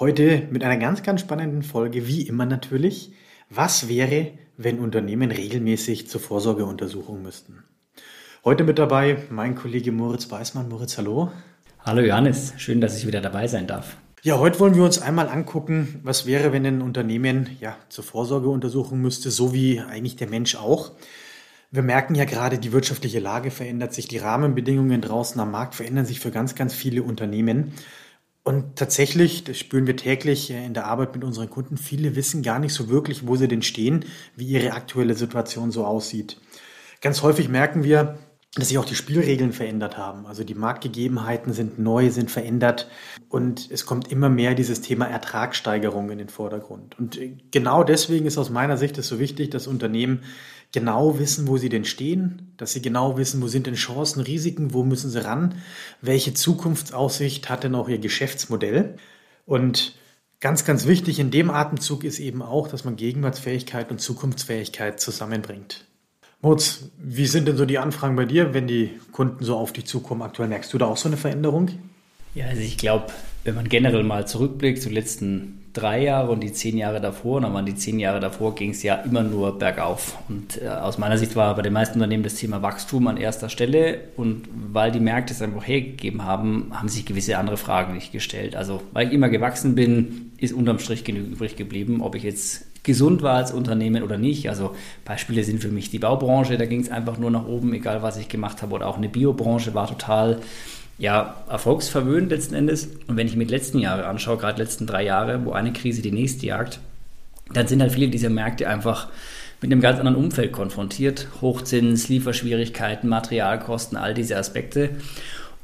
Heute mit einer ganz, ganz spannenden Folge, wie immer natürlich. Was wäre, wenn Unternehmen regelmäßig zur Vorsorgeuntersuchung müssten? Heute mit dabei mein Kollege Moritz Weißmann. Moritz, hallo. Hallo Johannes, schön, dass ich wieder dabei sein darf. Ja, heute wollen wir uns einmal angucken, was wäre, wenn ein Unternehmen ja zur Vorsorgeuntersuchung müsste, so wie eigentlich der Mensch auch. Wir merken ja gerade, die wirtschaftliche Lage verändert sich, die Rahmenbedingungen draußen am Markt verändern sich für ganz, ganz viele Unternehmen. Und tatsächlich, das spüren wir täglich in der Arbeit mit unseren Kunden, viele wissen gar nicht so wirklich, wo sie denn stehen, wie ihre aktuelle Situation so aussieht. Ganz häufig merken wir, dass sich auch die Spielregeln verändert haben. Also die Marktgegebenheiten sind neu, sind verändert und es kommt immer mehr dieses Thema Ertragssteigerung in den Vordergrund. Und genau deswegen ist aus meiner Sicht es so wichtig, dass Unternehmen genau wissen, wo sie denn stehen, dass sie genau wissen, wo sind denn Chancen, Risiken, wo müssen sie ran, welche Zukunftsaussicht hat denn auch ihr Geschäftsmodell. Und ganz, ganz wichtig in dem Atemzug ist eben auch, dass man Gegenwartsfähigkeit und Zukunftsfähigkeit zusammenbringt. Mutz, wie sind denn so die Anfragen bei dir, wenn die Kunden so auf dich zukommen aktuell? Merkst du da auch so eine Veränderung? Ja, also ich glaube, wenn man generell mal zurückblickt, die letzten drei Jahre und die zehn Jahre davor, und dann waren die zehn Jahre davor, ging es ja immer nur bergauf. Und äh, aus meiner Sicht war bei den meisten Unternehmen das Thema Wachstum an erster Stelle. Und weil die Märkte es einfach hergegeben haben, haben sich gewisse andere Fragen nicht gestellt. Also, weil ich immer gewachsen bin, ist unterm Strich genug übrig geblieben, ob ich jetzt gesund war als Unternehmen oder nicht. Also Beispiele sind für mich die Baubranche, da ging es einfach nur nach oben, egal was ich gemacht habe. Oder auch eine Biobranche war total ja, erfolgsverwöhnt letzten Endes. Und wenn ich mir die letzten Jahre anschaue, gerade die letzten drei Jahre, wo eine Krise die nächste jagt, dann sind halt viele dieser Märkte einfach mit einem ganz anderen Umfeld konfrontiert. Hochzins, Lieferschwierigkeiten, Materialkosten, all diese Aspekte.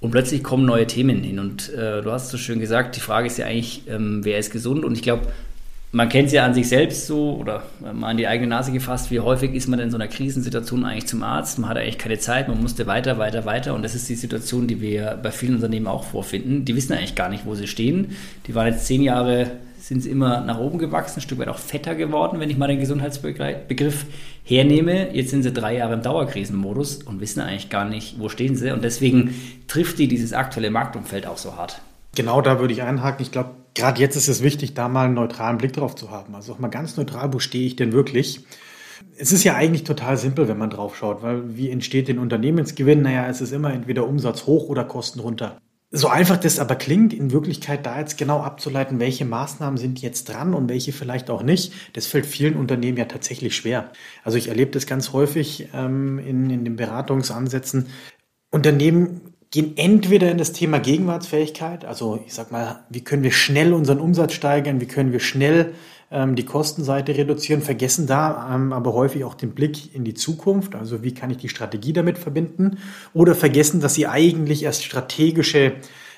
Und plötzlich kommen neue Themen hin. Und äh, du hast so schön gesagt, die Frage ist ja eigentlich, ähm, wer ist gesund? Und ich glaube, man kennt es ja an sich selbst so oder mal an die eigene Nase gefasst, wie häufig ist man in so einer Krisensituation eigentlich zum Arzt, man hat eigentlich keine Zeit, man musste weiter, weiter, weiter und das ist die Situation, die wir bei vielen Unternehmen auch vorfinden. Die wissen eigentlich gar nicht, wo sie stehen. Die waren jetzt zehn Jahre, sind sie immer nach oben gewachsen, ein Stück weit auch fetter geworden, wenn ich mal den Gesundheitsbegriff hernehme. Jetzt sind sie drei Jahre im Dauerkrisenmodus und wissen eigentlich gar nicht, wo stehen sie und deswegen trifft die dieses aktuelle Marktumfeld auch so hart. Genau da würde ich einhaken. Ich glaube, gerade jetzt ist es wichtig, da mal einen neutralen Blick drauf zu haben. Also auch mal ganz neutral, wo stehe ich denn wirklich? Es ist ja eigentlich total simpel, wenn man drauf schaut, weil wie entsteht den Unternehmensgewinn? Naja, es ist immer entweder Umsatz hoch oder Kosten runter. So einfach das aber klingt, in Wirklichkeit da jetzt genau abzuleiten, welche Maßnahmen sind jetzt dran und welche vielleicht auch nicht, das fällt vielen Unternehmen ja tatsächlich schwer. Also ich erlebe das ganz häufig ähm, in, in den Beratungsansätzen. Unternehmen gehen entweder in das Thema Gegenwartsfähigkeit, also ich sag mal, wie können wir schnell unseren Umsatz steigern, wie können wir schnell ähm, die Kostenseite reduzieren, vergessen da ähm, aber häufig auch den Blick in die Zukunft, also wie kann ich die Strategie damit verbinden, oder vergessen, dass sie eigentlich erst strategische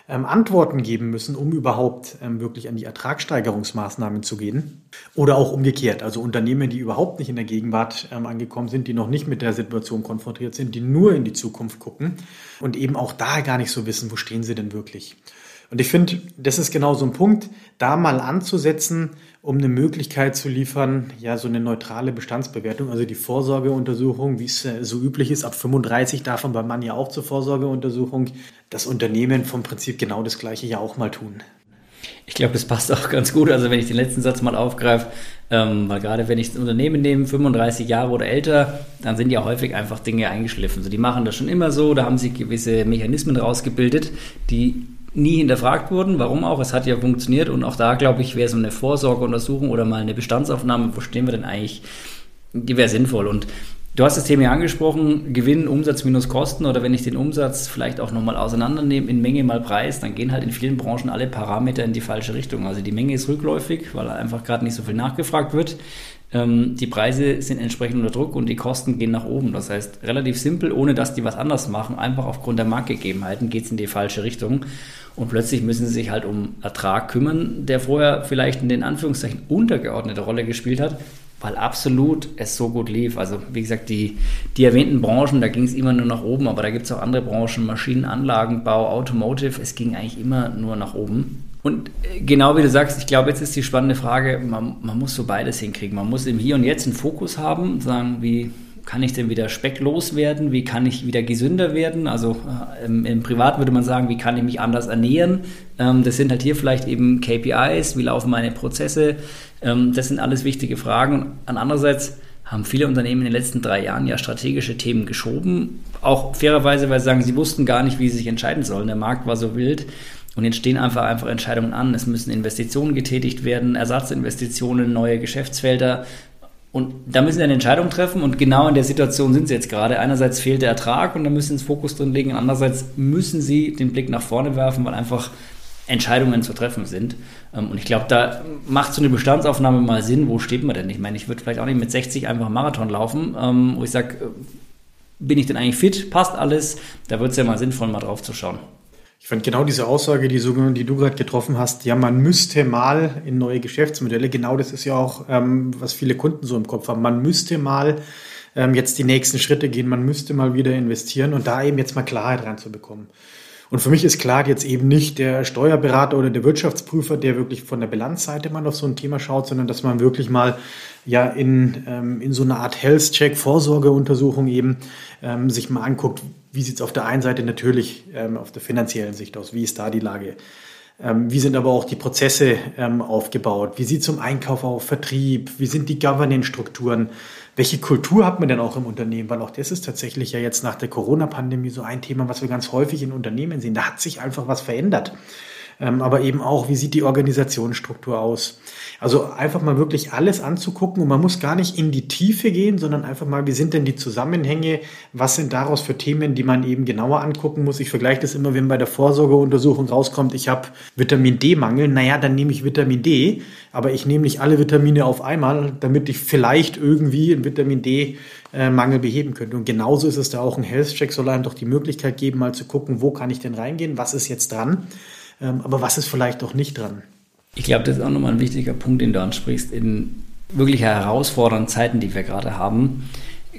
ähm, Antworten geben müssen, um überhaupt ähm, wirklich an die Ertragssteigerungsmaßnahmen zu gehen. Oder auch umgekehrt, also Unternehmen, die überhaupt nicht in der Gegenwart ähm, angekommen sind, die noch nicht mit der Situation konfrontiert sind, die nur in die Zukunft gucken und eben auch da gar nicht so wissen, wo stehen sie denn wirklich. Und ich finde, das ist genau so ein Punkt, da mal anzusetzen, um eine Möglichkeit zu liefern, ja, so eine neutrale Bestandsbewertung, also die Vorsorgeuntersuchung, wie es äh, so üblich ist, ab 35 darf man beim Mann ja auch zur Vorsorgeuntersuchung, das Unternehmen vom Prinzip genau das Gleiche ja auch mal tun. Ich glaube, das passt auch ganz gut. Also wenn ich den letzten Satz mal aufgreife, ähm, weil gerade wenn ich das Unternehmen nehme, 35 Jahre oder älter, dann sind ja häufig einfach Dinge eingeschliffen. So, die machen das schon immer so, da haben sich gewisse Mechanismen rausgebildet, die nie hinterfragt wurden. Warum auch? Es hat ja funktioniert und auch da, glaube ich, wäre so eine Vorsorgeuntersuchung oder mal eine Bestandsaufnahme, wo stehen wir denn eigentlich, die wäre sinnvoll. Und du hast das Thema ja angesprochen, Gewinn, Umsatz minus Kosten oder wenn ich den Umsatz vielleicht auch nochmal auseinandernehme in Menge mal Preis, dann gehen halt in vielen Branchen alle Parameter in die falsche Richtung. Also die Menge ist rückläufig, weil einfach gerade nicht so viel nachgefragt wird. Ähm, die Preise sind entsprechend unter Druck und die Kosten gehen nach oben. Das heißt, relativ simpel, ohne dass die was anders machen, einfach aufgrund der Marktgegebenheiten geht es in die falsche Richtung. Und plötzlich müssen sie sich halt um Ertrag kümmern, der vorher vielleicht in den Anführungszeichen untergeordnete Rolle gespielt hat. weil absolut es so gut lief. Also wie gesagt, die, die erwähnten Branchen, da ging es immer nur nach oben, aber da gibt es auch andere Branchen, Maschinenanlagenbau, Automotive, es ging eigentlich immer nur nach oben. Und äh, genau wie du sagst, ich glaube, jetzt ist die spannende Frage, man, man muss so beides hinkriegen. Man muss im Hier und Jetzt einen Fokus haben, sagen, wie kann ich denn wieder specklos werden? Wie kann ich wieder gesünder werden? Also äh, im, im Privat würde man sagen, wie kann ich mich anders ernähren? Ähm, das sind halt hier vielleicht eben KPIs, wie laufen meine Prozesse? Ähm, das sind alles wichtige Fragen. Und andererseits haben viele Unternehmen in den letzten drei Jahren ja strategische Themen geschoben. Auch fairerweise, weil sie sagen, sie wussten gar nicht, wie sie sich entscheiden sollen. Der Markt war so wild. Und jetzt stehen einfach, einfach Entscheidungen an. Es müssen Investitionen getätigt werden, Ersatzinvestitionen, neue Geschäftsfelder. Und da müssen sie eine Entscheidung treffen und genau in der Situation sind sie jetzt gerade. Einerseits fehlt der Ertrag und da müssen sie den Fokus drin legen. Andererseits müssen sie den Blick nach vorne werfen, weil einfach Entscheidungen zu treffen sind. Ähm, und ich glaube, da macht so eine Bestandsaufnahme mal Sinn. Wo steht man denn? Ich meine, ich würde vielleicht auch nicht mit 60 einfach Marathon laufen, ähm, wo ich sage, äh, bin ich denn eigentlich fit? Passt alles? Da wird es ja mal sinnvoll, mal drauf zu schauen. Ich fand genau diese Aussage, die, die du gerade getroffen hast, ja, man müsste mal in neue Geschäftsmodelle, genau das ist ja auch, ähm, was viele Kunden so im Kopf haben, man müsste mal ähm, jetzt die nächsten Schritte gehen, man müsste mal wieder investieren und da eben jetzt mal Klarheit reinzubekommen. Und für mich ist klar jetzt eben nicht der Steuerberater oder der Wirtschaftsprüfer, der wirklich von der Bilanzseite mal auf so ein Thema schaut, sondern dass man wirklich mal ja in, ähm, in so eine Art Health-Check, Vorsorgeuntersuchung eben ähm, sich mal anguckt, wie sieht es auf der einen Seite natürlich ähm, auf der finanziellen Sicht aus, wie ist da die Lage. Ähm, wie sind aber auch die Prozesse ähm, aufgebaut? Wie sieht es um Einkauf auf, Vertrieb? Wie sind die Governance-Strukturen? Welche Kultur hat man denn auch im Unternehmen? Weil auch das ist tatsächlich ja jetzt nach der Corona-Pandemie so ein Thema, was wir ganz häufig in Unternehmen sehen. Da hat sich einfach was verändert. Ähm, aber eben auch, wie sieht die Organisationsstruktur aus? Also einfach mal wirklich alles anzugucken und man muss gar nicht in die Tiefe gehen, sondern einfach mal, wie sind denn die Zusammenhänge? Was sind daraus für Themen, die man eben genauer angucken muss? Ich vergleiche das immer, wenn bei der Vorsorgeuntersuchung rauskommt, ich habe Vitamin D-Mangel. Naja, dann nehme ich Vitamin D, aber ich nehme nicht alle Vitamine auf einmal, damit ich vielleicht irgendwie einen Vitamin D-Mangel beheben könnte. Und genauso ist es da auch ein Health-Check, soll einem doch die Möglichkeit geben, mal zu gucken, wo kann ich denn reingehen? Was ist jetzt dran? Ähm, aber was ist vielleicht auch nicht dran? Ich glaube, das ist auch nochmal ein wichtiger Punkt, den du ansprichst. In wirklich herausfordernden Zeiten, die wir gerade haben,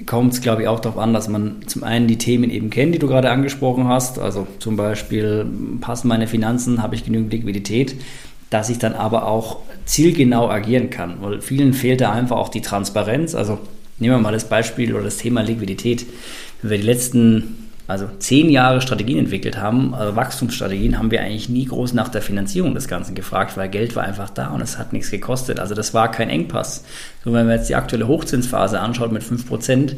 kommt es, glaube ich, auch darauf an, dass man zum einen die Themen eben kennt, die du gerade angesprochen hast. Also zum Beispiel, passen meine Finanzen, habe ich genügend Liquidität, dass ich dann aber auch zielgenau agieren kann. Weil vielen fehlt da einfach auch die Transparenz. Also nehmen wir mal das Beispiel oder das Thema Liquidität. Wenn wir die letzten also zehn Jahre Strategien entwickelt haben, also Wachstumsstrategien, haben wir eigentlich nie groß nach der Finanzierung des Ganzen gefragt, weil Geld war einfach da und es hat nichts gekostet. Also das war kein Engpass. So, wenn man jetzt die aktuelle Hochzinsphase anschaut mit 5%,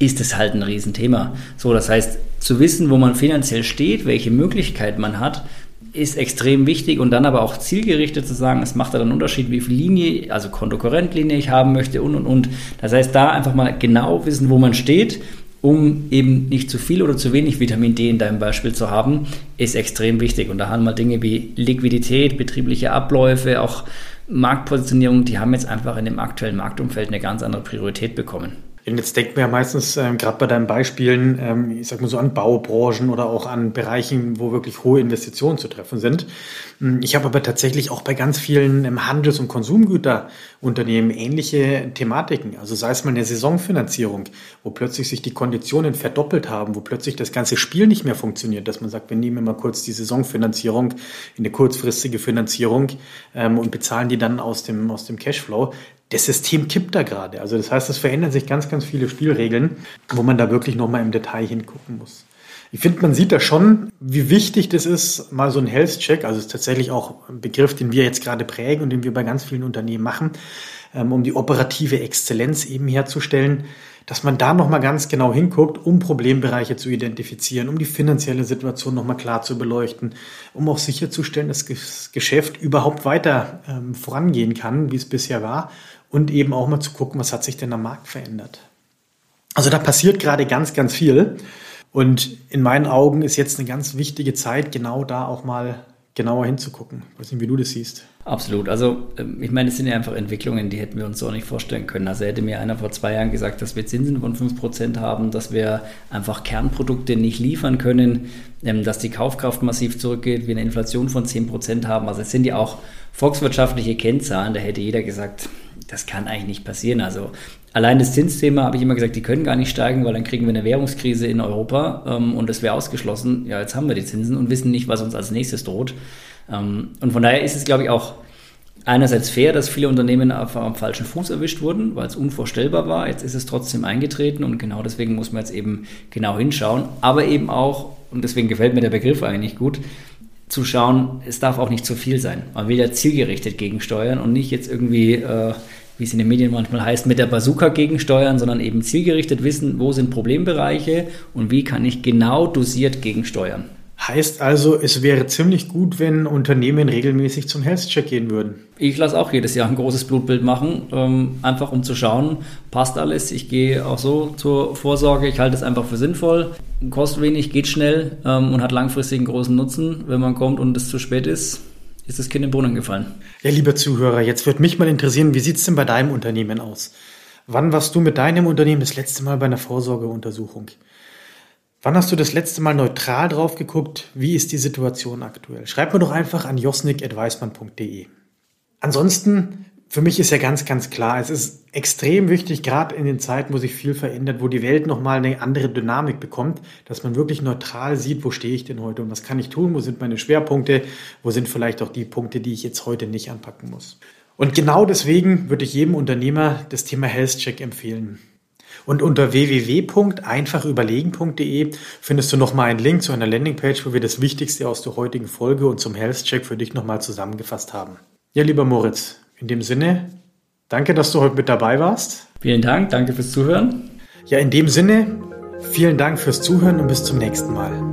ist es halt ein Riesenthema. So, das heißt, zu wissen, wo man finanziell steht, welche Möglichkeit man hat, ist extrem wichtig und dann aber auch zielgerichtet zu sagen, es macht dann einen Unterschied, wie viel Linie, also Kontokorrentlinie ich haben möchte und und und. Das heißt, da einfach mal genau wissen, wo man steht um eben nicht zu viel oder zu wenig Vitamin D in deinem Beispiel zu haben, ist extrem wichtig. Und da haben wir Dinge wie Liquidität, betriebliche Abläufe, auch Marktpositionierung, die haben jetzt einfach in dem aktuellen Marktumfeld eine ganz andere Priorität bekommen. Jetzt denkt man ja meistens, ähm, gerade bei deinen Beispielen, ähm, ich sag mal so an Baubranchen oder auch an Bereichen, wo wirklich hohe Investitionen zu treffen sind. Hm, ich habe aber tatsächlich auch bei ganz vielen ähm, Handels- und Konsumgüterunternehmen ähnliche Thematiken. Also sei es mal eine Saisonfinanzierung, wo plötzlich sich die Konditionen verdoppelt haben, wo plötzlich das ganze Spiel nicht mehr funktioniert, dass man sagt, wir nehmen mal kurz die Saisonfinanzierung in eine kurzfristige Finanzierung ähm, und bezahlen die dann aus dem, aus dem Cashflow das System kippt da gerade. Also das heißt, es verändern sich ganz, ganz viele Spielregeln, wo man da wirklich nochmal im Detail hingucken muss. Ich finde, man sieht da schon, wie wichtig das ist, mal so ein Health-Check, also es ist tatsächlich auch ein Begriff, den wir jetzt gerade prägen und den wir bei ganz vielen Unternehmen machen, ähm, um die operative Exzellenz eben herzustellen, dass man da nochmal ganz genau hinguckt, um Problembereiche zu identifizieren, um die finanzielle Situation nochmal klar zu beleuchten, um auch sicherzustellen, dass das Geschäft überhaupt weiter ähm, vorangehen kann, wie es bisher war und eben auch mal zu gucken, was hat sich denn am Markt verändert. Also da passiert gerade ganz, ganz viel. Und in meinen Augen ist jetzt eine ganz wichtige Zeit, genau da auch mal genauer hinzugucken. Ich weiß nicht, wie du das siehst. Absolut. Also ähm, ich meine, es sind ja einfach Entwicklungen, die hätten wir uns so nicht vorstellen können. Also hätte mir einer vor zwei Jahren gesagt, dass wir Zinsen von 5% haben, dass wir einfach Kernprodukte nicht liefern können, ähm, dass die Kaufkraft massiv zurückgeht, wir eine Inflation von 10% haben. Also es sind ja auch volkswirtschaftliche Kennzahlen, da hätte jeder gesagt, das kann eigentlich nicht passieren. Also allein das Zinsthema habe ich immer gesagt, die können gar nicht steigen, weil dann kriegen wir eine Währungskrise in Europa ähm, und das wäre ausgeschlossen. Ja, jetzt haben wir die Zinsen und wissen nicht, was uns als nächstes droht. Ähm, und von daher ist es, glaube ich, auch einerseits fair, dass viele Unternehmen auf, am falschen Fuß erwischt wurden, weil es unvorstellbar war. Jetzt ist es trotzdem eingetreten und genau deswegen muss man jetzt eben genau hinschauen. Aber eben auch, und deswegen gefällt mir der Begriff eigentlich gut, zu schauen, es darf auch nicht zu viel sein. Man will ja zielgerichtet gegensteuern und nicht jetzt irgendwie, äh, wie es in den Medien manchmal heißt, mit der Bazooka gegensteuern, sondern eben zielgerichtet wissen, wo sind Problembereiche und wie kann ich genau dosiert gegensteuern. Heißt also, es wäre ziemlich gut, wenn Unternehmen regelmäßig zum Health-Check gehen würden. Ich lasse auch jedes Jahr ein großes Blutbild machen, ähm, einfach um zu schauen, passt alles. Ich gehe auch so zur Vorsorge. Ich halte es einfach für sinnvoll. Kostet wenig, geht schnell ähm, und hat langfristig einen großen Nutzen. Wenn man kommt und es zu spät ist, ist das Kind im Brunnen gefallen. Ja, lieber Zuhörer, jetzt würde mich mal interessieren, wie sieht es denn bei deinem Unternehmen aus? Wann warst du mit deinem Unternehmen das letzte Mal bei einer Vorsorgeuntersuchung? Wann hast du das letzte Mal neutral drauf geguckt? Wie ist die Situation aktuell? Schreib mir doch einfach an josnik.weismann.de. Ansonsten, für mich ist ja ganz, ganz klar, es ist extrem wichtig, gerade in den Zeiten, wo sich viel verändert, wo die Welt nochmal eine andere Dynamik bekommt, dass man wirklich neutral sieht, wo stehe ich denn heute und was kann ich tun, wo sind meine Schwerpunkte, wo sind vielleicht auch die Punkte, die ich jetzt heute nicht anpacken muss. Und genau deswegen würde ich jedem Unternehmer das Thema Health Check empfehlen. Und unter www.einfachüberlegen.de findest du nochmal einen Link zu einer Landingpage, wo wir das Wichtigste aus der heutigen Folge und zum Health Check für dich nochmal zusammengefasst haben. Ja, lieber Moritz, in dem Sinne, danke, dass du heute mit dabei warst. Vielen Dank, danke fürs Zuhören. Ja, in dem Sinne, vielen Dank fürs Zuhören und bis zum nächsten Mal.